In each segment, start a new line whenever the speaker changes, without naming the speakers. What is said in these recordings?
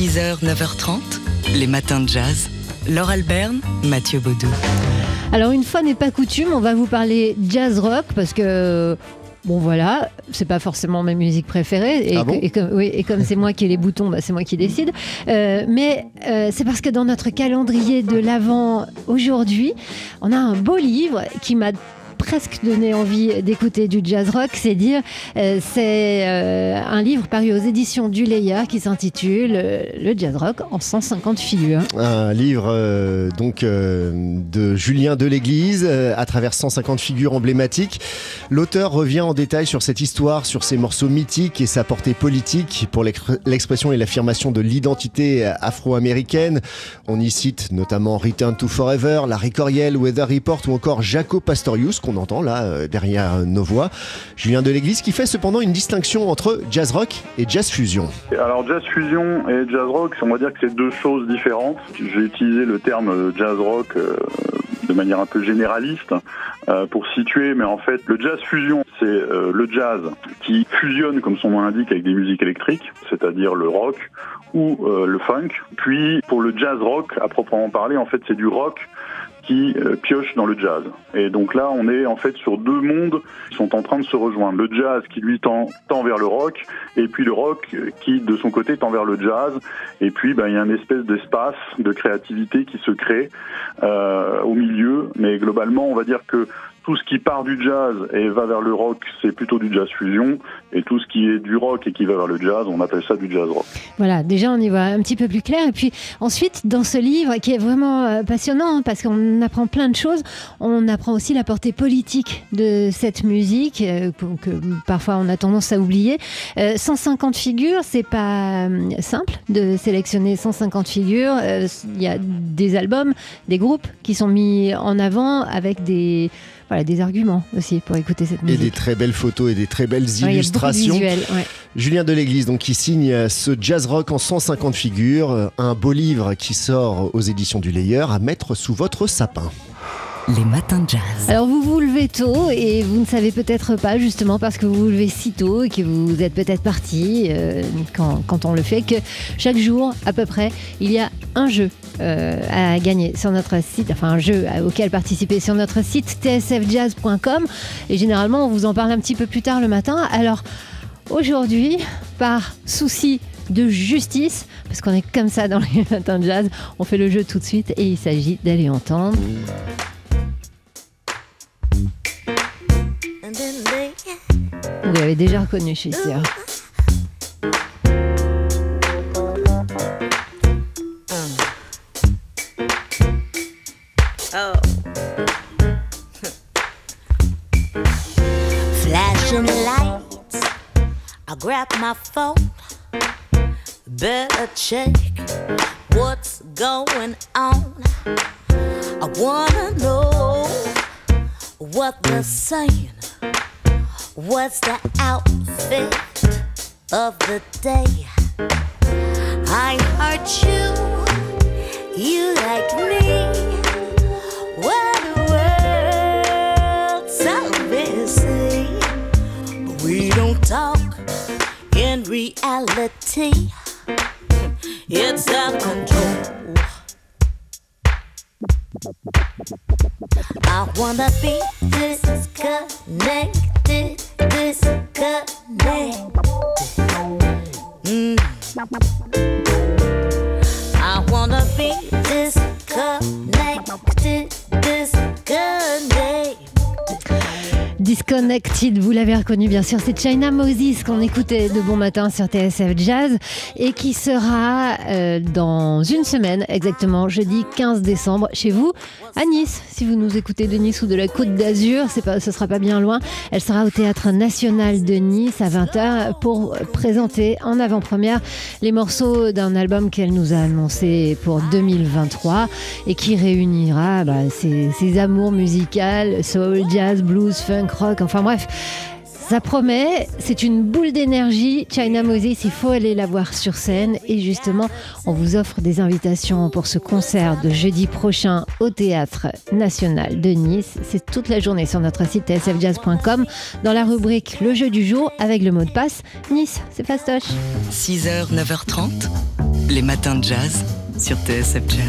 6h, 9h30, les matins de jazz. Laure Alberne, Mathieu Baudou.
Alors une fois n'est pas coutume, on va vous parler jazz rock parce que Bon voilà, c'est pas forcément ma musique préférée et,
Ah bon
et comme, oui, et comme c'est moi qui ai les boutons, bah, c'est moi qui décide. Euh, mais euh, c'est parce que dans notre calendrier de l'avant aujourd'hui, on a un beau livre qui m'a presque donné envie d'écouter du jazz rock, c'est dire, euh, c'est euh, un livre paru aux éditions du Layer qui s'intitule euh, Le jazz rock en 150 figures.
Un livre donc de Julien Deléglise euh, à travers 150 figures emblématiques. L'auteur revient en détail sur cette histoire, sur ses morceaux mythiques et sa portée politique pour l'expr- l'expression et l'affirmation de l'identité afro-américaine. On y cite notamment Return to Forever, Larry Coriel, Weather Report ou encore Jaco Pastorius qu'on entend là euh, derrière nos voix. Julien Deléglise qui fait cependant une distinction entre jazz rock et jazz fusion.
Alors jazz fusion et jazz rock, on va dire que c'est deux choses différentes. J'ai utilisé le terme euh, jazz rock euh, de manière un peu généraliste euh, pour situer, mais en fait le jazz fusion, c'est euh, le jazz qui fusionne, comme son nom l'indique, avec des musiques électriques, c'est-à-dire le rock ou euh, le funk. Puis pour le jazz rock, à proprement parler, en fait c'est du rock qui euh, pioche dans le jazz. Et donc là, on est en fait sur deux mondes qui sont en train de se rejoindre. Le jazz qui lui tend, tend vers le rock, et puis le rock qui de son côté tend vers le jazz. Et puis ben, il y a une espèce d'espace de créativité qui se crée euh, au milieu. Mais globalement, on va dire que tout ce qui part du jazz et va vers le rock, c'est plutôt du jazz fusion. Et tout ce qui est du rock et qui va vers le jazz, on appelle ça du jazz rock.
Voilà, déjà on y voit un petit peu plus clair. Et puis ensuite, dans ce livre qui est vraiment euh, passionnant hein, parce qu'on apprend plein de choses, on apprend aussi la portée politique de cette musique euh, que, parfois on a tendance à oublier. Euh, 150 figures, c'est pas euh, simple de sélectionner 150 figures. Euh, Il y a des albums, des groupes qui sont mis en avant avec des voilà des arguments aussi pour écouter cette
Et
musique.
des très belles photos et des très belles
Ouais, il y a beaucoup de
illustrations.
visuels, ouais.
Julien Deléglise, donc, qui signe euh, ce jazz rock en 150 figures, euh, un beau livre qui sort aux éditions du Layer à mettre sous votre sapin.
Les matins de jazz.
Alors vous vous levez tôt et vous ne savez peut-être pas justement parce que vous vous levez si tôt et que vous êtes peut-être parti euh, quand, quand on le fait que chaque jour à peu près il y a un jeu euh, à gagner sur notre site, enfin un jeu auquel participer sur notre site tsfjazz.com et généralement on vous en parle un petit peu plus tard le matin. Alors aujourd'hui par souci de justice, parce qu'on est comme ça dans les matins de jazz, on fait le jeu tout de suite et il s'agit d'aller entendre. Vous l'avez déjà reconnu, je suis sûre.
Flashing lights. I grab my phone. Better check what's going on. I wanna know what they're saying. What's the outfit of the day? I heard you, you like me. Well, the world's so busy. We don't talk in reality. It's out of control. I wanna be disconnected, disconnected. Mm. I wanna be Disconnected,
vous l'avez reconnu bien sûr, c'est China Moses qu'on écoutait de bon matin sur TSF Jazz et qui sera euh, dans une semaine, exactement jeudi 15 décembre, chez vous à Nice. Si vous nous écoutez de Nice ou de la Côte d'Azur, c'est pas, ce sera pas bien loin. Elle sera au Théâtre National de Nice à 20h pour présenter en avant-première les morceaux d'un album qu'elle nous a annoncé pour 2023 et qui réunira bah, ses, ses amours musicales, soul, jazz, blues, funk, enfin bref. Ça promet, c'est une boule d'énergie. China Moses, il faut aller la voir sur scène. Et justement, on vous offre des invitations pour ce concert de jeudi prochain au Théâtre National de Nice. C'est toute la journée sur notre site tsfjazz.com dans la rubrique Le jeu du jour avec le mot de passe Nice. C'est fastoche.
6h, 9h30, les matins de jazz sur TSF Jazz.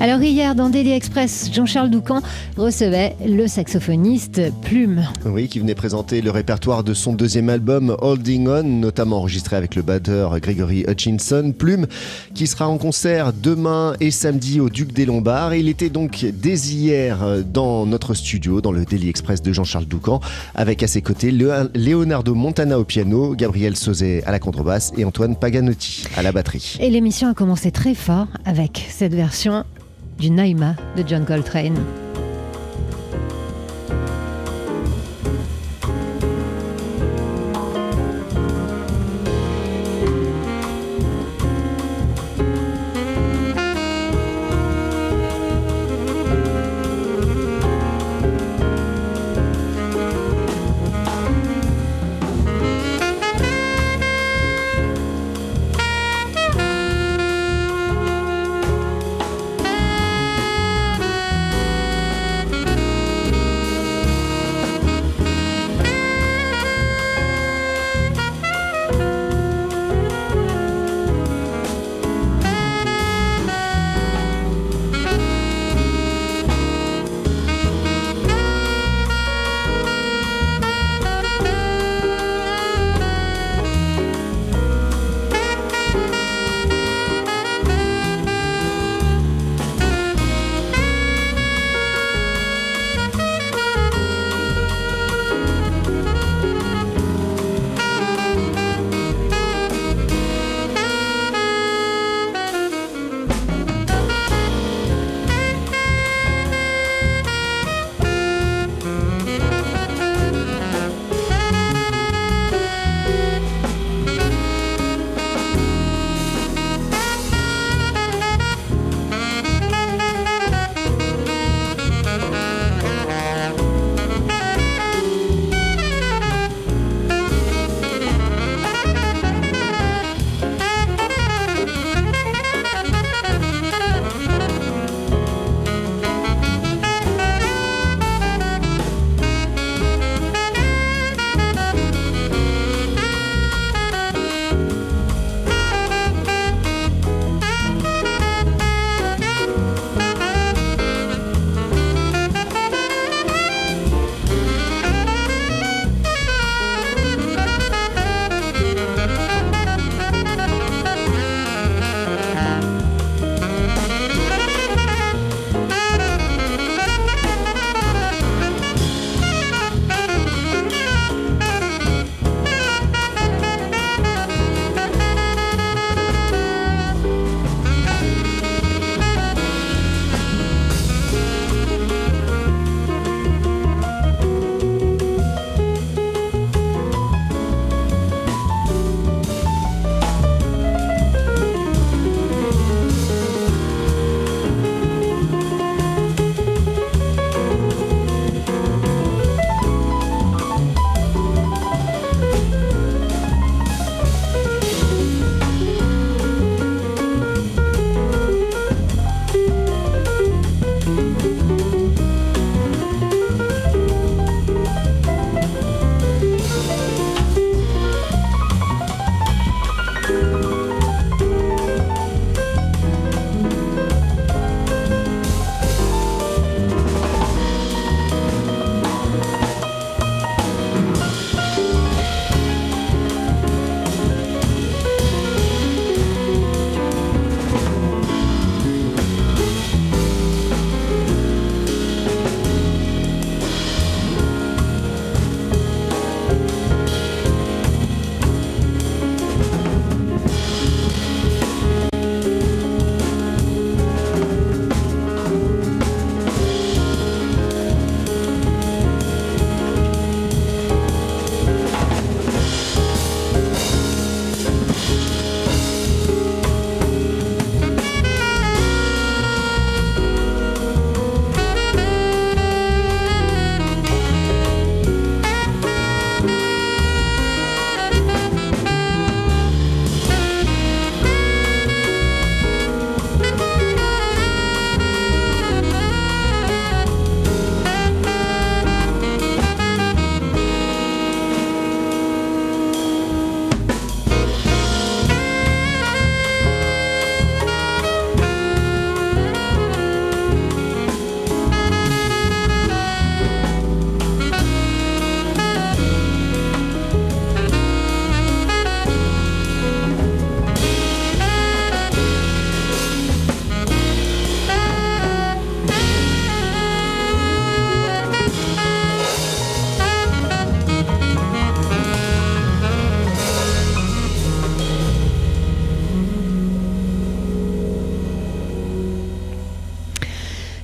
Alors hier, dans Daily Express, Jean-Charles Doucan recevait le saxophoniste Plume.
Oui, qui venait présenter le répertoire de son deuxième album Holding On, notamment enregistré avec le batteur Gregory Hutchinson. Plume, qui sera en concert demain et samedi au Duc des Lombards. Il était donc dès hier dans notre studio, dans le Daily Express de Jean-Charles Doucan, avec à ses côtés le- Leonardo Montana au piano, Gabriel Sauzet à la contrebasse et Antoine Paganotti à la batterie.
Et l'émission a commencé très fort avec cette version du Naïma de John Coltrane.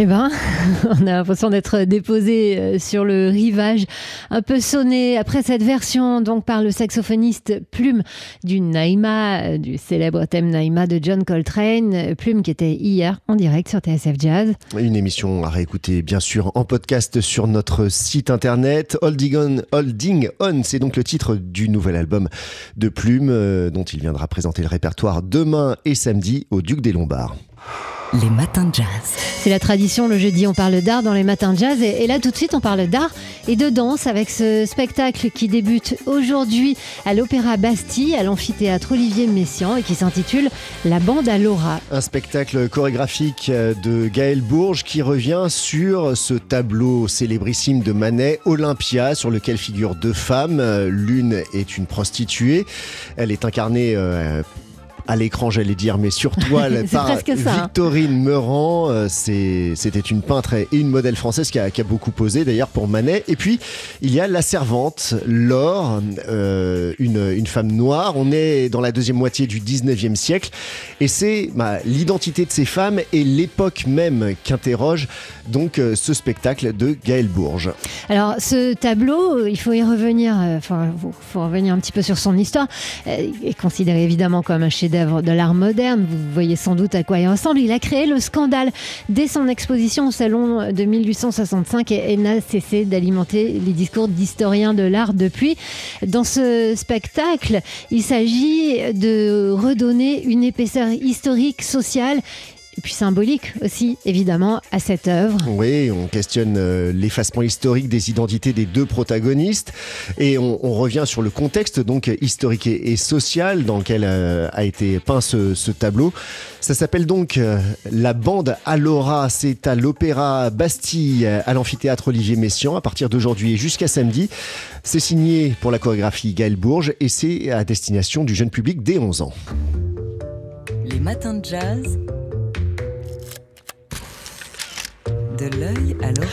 Eh ben, on a l'impression d'être déposé euh, sur le rivage, un peu sonné après cette version donc par le saxophoniste Plume du Naïma, euh, du célèbre thème Naïma de John Coltrane. Plume qui était hier en direct sur TSF Jazz.
Une émission à réécouter bien sûr en podcast sur notre site internet. Holding On, Holding On c'est donc le titre du nouvel album de Plume euh, dont il viendra présenter le répertoire demain et samedi au Duc des Lombards.
Les matins de jazz.
C'est la tradition, le jeudi on parle d'art dans les matins de jazz et, et là tout de suite on parle d'art et de danse avec ce spectacle qui débute aujourd'hui à l'Opéra Bastille, à l'amphithéâtre Olivier Messiaen et qui s'intitule La bande à Laura.
Un spectacle chorégraphique euh, de Gaël Bourges qui revient sur ce tableau célébrissime de Manet, Olympia, sur lequel figurent deux femmes. Euh, L'une est une prostituée. Elle est incarnée euh, à l'écran, j'allais dire, mais sur toile par. Victorine Meurant. Euh, C'était une peintre et une modèle française qui a, qui a beaucoup posé d'ailleurs pour Manet. Et puis, il y a la servante, Laure, euh, une, une femme noire. On est dans la deuxième moitié du 19e siècle. Et c'est bah, l'identité de ces femmes et l'époque même qu'interroge donc euh, ce spectacle de Gaël Bourges.
Alors ce tableau, il faut y revenir, enfin faut, faut revenir un petit peu sur son histoire, est considéré évidemment comme un chef-d'œuvre de l'art moderne. Vous voyez sans doute à quoi il ressemble. Il a créé le scandale dès son exposition au salon de 1865 et, n'a cessé d'alimenter les discours d'historiens de l'art depuis. Dans ce spectacle, il s'agit de redonner une épaisseur historique, sociale. Et puis symbolique aussi, évidemment, à cette œuvre.
Oui, on questionne euh, l'effacement historique des identités des deux protagonistes et on, on revient sur le contexte donc historique et, et social dans lequel euh, a été peint ce, ce tableau. Ça s'appelle donc euh, La bande Alora. C'est à l'Opéra Bastille, à l'amphithéâtre Olivier Messiaen, à partir d'aujourd'hui et jusqu'à samedi. C'est signé pour la chorégraphie Gaël Bourges et c'est à destination du jeune public dès 11 ans.
Les matins de jazz. De l'œil à l'oreille.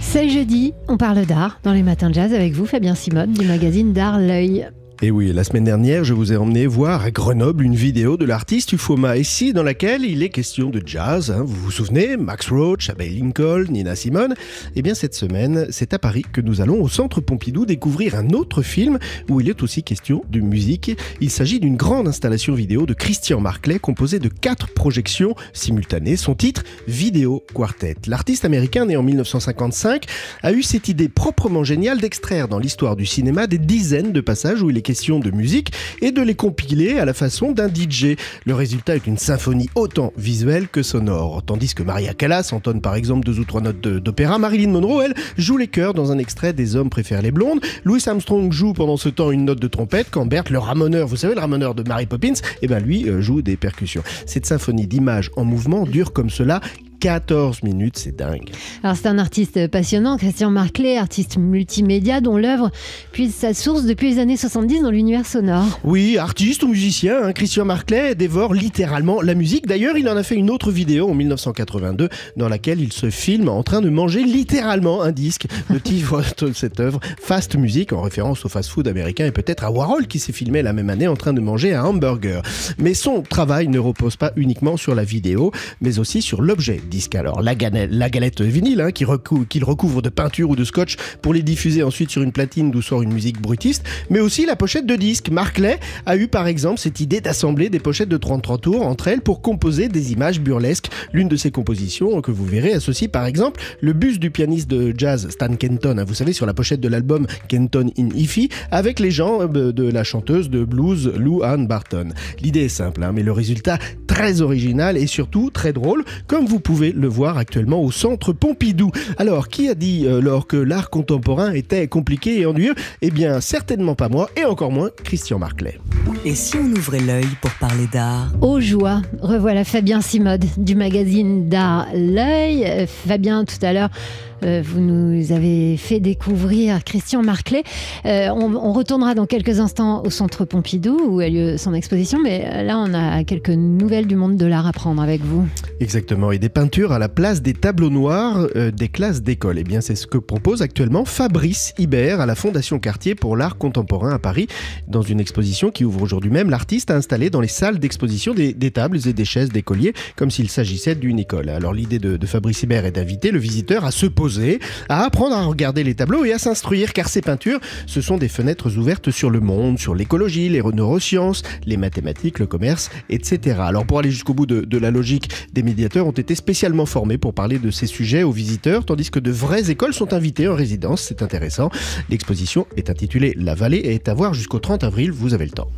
C'est jeudi, on parle d'art dans les matins de jazz avec vous, Fabien Simone du magazine D'Art L'œil.
Et oui, la semaine dernière, je vous ai emmené voir à Grenoble une vidéo de l'artiste Ufoma ici dans laquelle il est question de jazz. hein. Vous vous souvenez Max Roach, Abbey Lincoln, Nina Simone Eh bien, cette semaine, c'est à Paris que nous allons au Centre Pompidou découvrir un autre film où il est aussi question de musique. Il s'agit d'une grande installation vidéo de Christian Marclay composée de quatre projections simultanées. Son titre, Vidéo Quartet. L'artiste américain né en 1955 a eu cette idée proprement géniale d'extraire dans l'histoire du cinéma des dizaines de passages où il est de musique et de les compiler à la façon d'un DJ. Le résultat est une symphonie autant visuelle que sonore. Tandis que Maria Callas entonne par exemple deux ou trois notes d'opéra, Marilyn Monroe, elle, joue les chœurs dans un extrait des Hommes préfèrent les blondes. Louis Armstrong joue pendant ce temps une note de trompette quand Bert, le ramoneur, vous savez, le ramoneur de Mary Poppins, eh ben lui euh, joue des percussions. Cette symphonie d'images en mouvement dure comme cela 14 minutes, c'est dingue.
Alors c'est un artiste passionnant, Christian Marclay, artiste multimédia dont l'œuvre puise sa source depuis les années 70 dans l'univers sonore.
Oui, artiste ou musicien, hein, Christian Marclay dévore littéralement la musique. D'ailleurs, il en a fait une autre vidéo en 1982 dans laquelle il se filme en train de manger littéralement un disque. Le titre de cette œuvre, Fast Music, en référence au fast-food américain et peut-être à Warhol qui s'est filmé la même année en train de manger un hamburger. Mais son travail ne repose pas uniquement sur la vidéo, mais aussi sur l'objet disque. Alors la, galette, la vinyle hein, qu'il recouvre de peinture ou de scotch pour les diffuser ensuite sur une platine d'où sort une musique brutiste, mais aussi la pochette de disque. Marclay a eu par exemple cette idée d'assembler des pochettes de 33 tours entre elles pour composer des images burlesques. L'une de ses compositions que vous verrez associe par exemple le bus du pianiste de jazz Stan Kenton, hein, vous savez sur la pochette de l'album Kenton in Ify, avec les gens euh, de la chanteuse de blues Lou Ann Barton. L'idée est simple, hein, mais le résultat très original et surtout très drôle, comme vous pouvez le voir actuellement au centre Pompidou. Alors, qui a dit euh, lors que l'art contemporain était compliqué et ennuyeux? Eh bien, certainement pas moi, et encore moins Christian Marclay.
Et si on ouvrait l'œil pour parler d'art
Aux joie, revoilà Fabien Simode du magazine D'Art L'œil. Euh, Fabien, tout à l'heure, euh, vous nous avez fait découvrir Christian Marclay. Euh, on, on retournera dans quelques instants au centre Pompidou où a lieu son exposition, mais là, on a quelques nouvelles du monde de l'art à prendre avec vous.
Exactement, et des peintures à la place des tableaux noirs euh, des classes d'école. Eh bien, c'est ce que propose actuellement Fabrice Hibert à la Fondation Cartier pour l'art contemporain à Paris, dans une exposition qui ouvre aujourd'hui même. L'artiste a installé dans les salles d'exposition des, des tables et des chaises d'écoliers, comme s'il s'agissait d'une école. Alors, l'idée de, Fabrice Hibert est d'inviter le visiteur à se poser, à apprendre à regarder les tableaux et à s'instruire, car ces peintures, ce sont des fenêtres ouvertes sur le monde, sur l'écologie, les neurosciences, les mathématiques, le commerce, etc. Alors, pour aller jusqu'au bout de la logique, des médiateurs ont été spécialement formés pour parler de ces sujets aux visiteurs, tandis que de vraies écoles sont invitées en résidence. C'est intéressant. L'exposition est intitulée La Vallée et est à voir jusqu'au 30 avril. Vous avez le temps.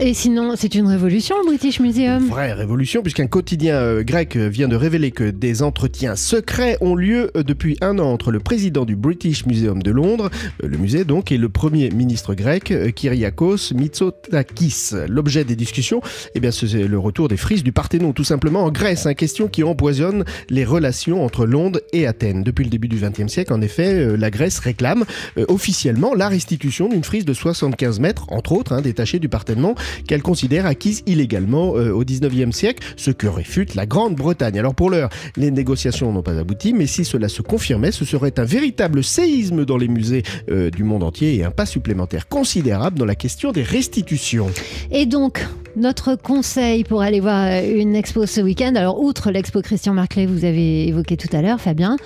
Et sinon, c'est une révolution, le British Museum.
Vraie révolution, puisqu'un quotidien euh, grec vient de révéler que des entretiens secrets ont lieu euh, depuis un an entre le président du British Museum de Londres, euh, le musée donc, et le premier ministre grec, euh, Kyriakos Mitsotakis. L'objet des discussions, eh bien, c'est le retour des frises du Parthénon, tout simplement en Grèce, une question qui empoisonne les relations entre Londres et Athènes. Depuis le début du XXe siècle, en effet, euh, la Grèce réclame euh, officiellement la restitution d'une frise de 75 mètres, entre autres, hein, détachée du Parthénon, qu'elle considère acquise illégalement euh, au 19e siècle, ce que réfute la Grande-Bretagne. Alors pour l'heure, les négociations n'ont pas abouti, mais si cela se confirmait, ce serait un véritable séisme dans les musées euh, du monde entier et un pas supplémentaire considérable dans la question des restitutions.
Et donc, notre conseil pour aller voir euh, une expo ce week-end, alors outre l'expo Christian Marclay, vous avez évoqué tout à l'heure, Fabien,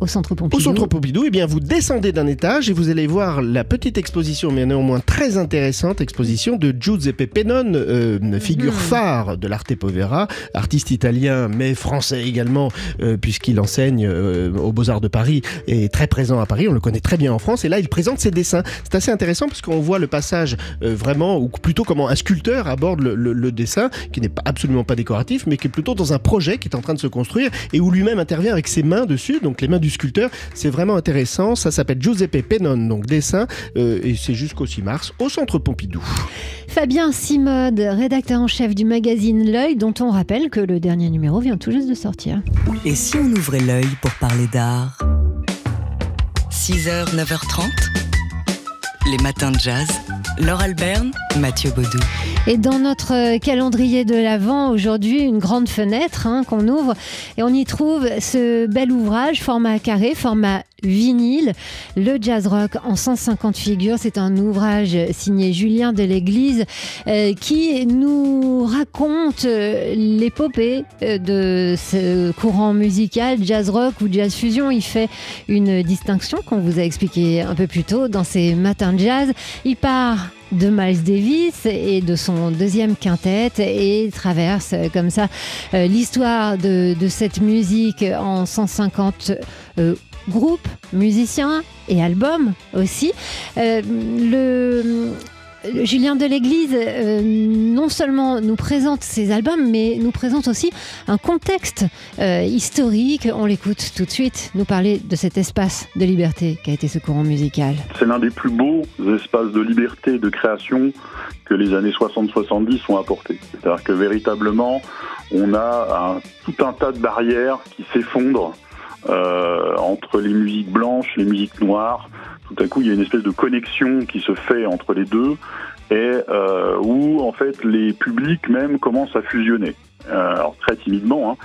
au Centre Pompidou.
Au centre Pompidou, eh bien, vous descendez d'un étage et vous allez voir la petite exposition, mais néanmoins très intéressante exposition de Giuseppe Pennone, euh, figure
Mhm.
phare de l'arte povera, artiste italien mais français également, euh, puisqu'il enseigne euh, aux Beaux-Arts de Paris et est très présent à Paris. On le connaît très bien en France et là, il présente ses dessins. C'est assez intéressant parce qu'on voit le passage vraiment, ou plutôt comment un sculpteur aborde le, le- le dessin, qui n'est pas, absolument pas décoratif, mais qui est plutôt dans un projet qui est en train de se construire et où lui-même intervient avec ses mains dessus, donc les mains du sculpteur. C'est vraiment intéressant. Ça s'appelle Giuseppe Pennone, donc dessin, euh, et c'est jusqu'au 6 mars au Centre Pompidou.
Fabien Simode, rédacteur en chef du magazine L'œil, dont on rappelle que le dernier numéro vient tout juste de sortir.
Et si on ouvrait l'œil pour parler d'art? 6h, 9h30 Les matins de jazz. Laure Alberne, Mathieu Baudou.
Et dans notre euh, calendrier de l'Avent, aujourd'hui, une grande fenêtre hein, qu'on ouvre et on y trouve ce bel ouvrage, format carré, format vinyle, le jazz rock en 150 figures. C'est un ouvrage signé Julien de l'Église euh, qui nous raconte euh, l'épopée euh, de ce courant musical, jazz rock ou jazz fusion. Il fait une distinction qu'on vous a expliqué un peu plus tôt dans ces matins de jazz. Il part de Miles Davis et de son deuxième quintet et traverse comme ça l'histoire de, cette musique en 150 euh, groupes, musiciens et albums aussi. Euh, le, Julien de l'Église euh, non seulement nous présente ses albums, mais nous présente aussi un contexte euh, historique. On l'écoute tout de suite nous parler de cet espace de liberté qu'a été ce courant musical.
C'est l'un des plus beaux espaces de liberté de création que les années 60-70 ont apporté. C'est-à-dire que véritablement, on a tout un tas de barrières qui s'effondrent euh, entre les musiques blanches, les musiques noires. Tout à coup, il y a une espèce de connexion qui se fait entre les deux et euh, où en fait les publics même commencent à fusionner. Euh, alors très timidement, hein,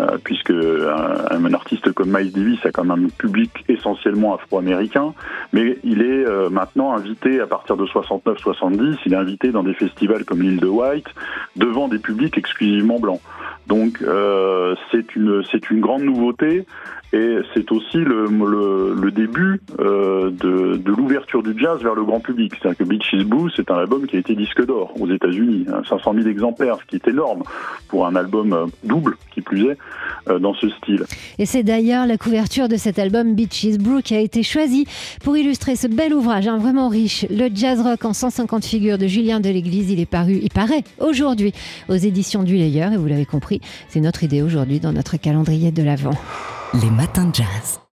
euh, puisque un, un artiste comme Miles Davis a quand même un public essentiellement afro-américain, mais il est euh, maintenant invité à partir de 69-70, il est invité dans des festivals comme l'île de White, devant des publics exclusivement blancs. Donc euh, c'est une c'est une grande nouveauté et c'est aussi le, le, le début euh, de, de l'ouverture du jazz vers le grand public. C'est-à-dire que Beaches Blues, c'est un album qui a été disque d'or aux États-Unis, hein, 500 000 exemplaires, ce qui est énorme pour un album euh, double, qui plus est, euh, dans ce style.
Et c'est d'ailleurs la couverture de cet album Beaches Brew qui a été choisie pour illustrer ce bel ouvrage, hein, vraiment riche, le jazz rock en 150 figures de Julien de l'Église. Il est paru, il paraît aujourd'hui aux éditions du Layer et vous l'avez compris, c'est notre idée aujourd'hui dans notre calendrier de l'Avent.
Les matins de jazz.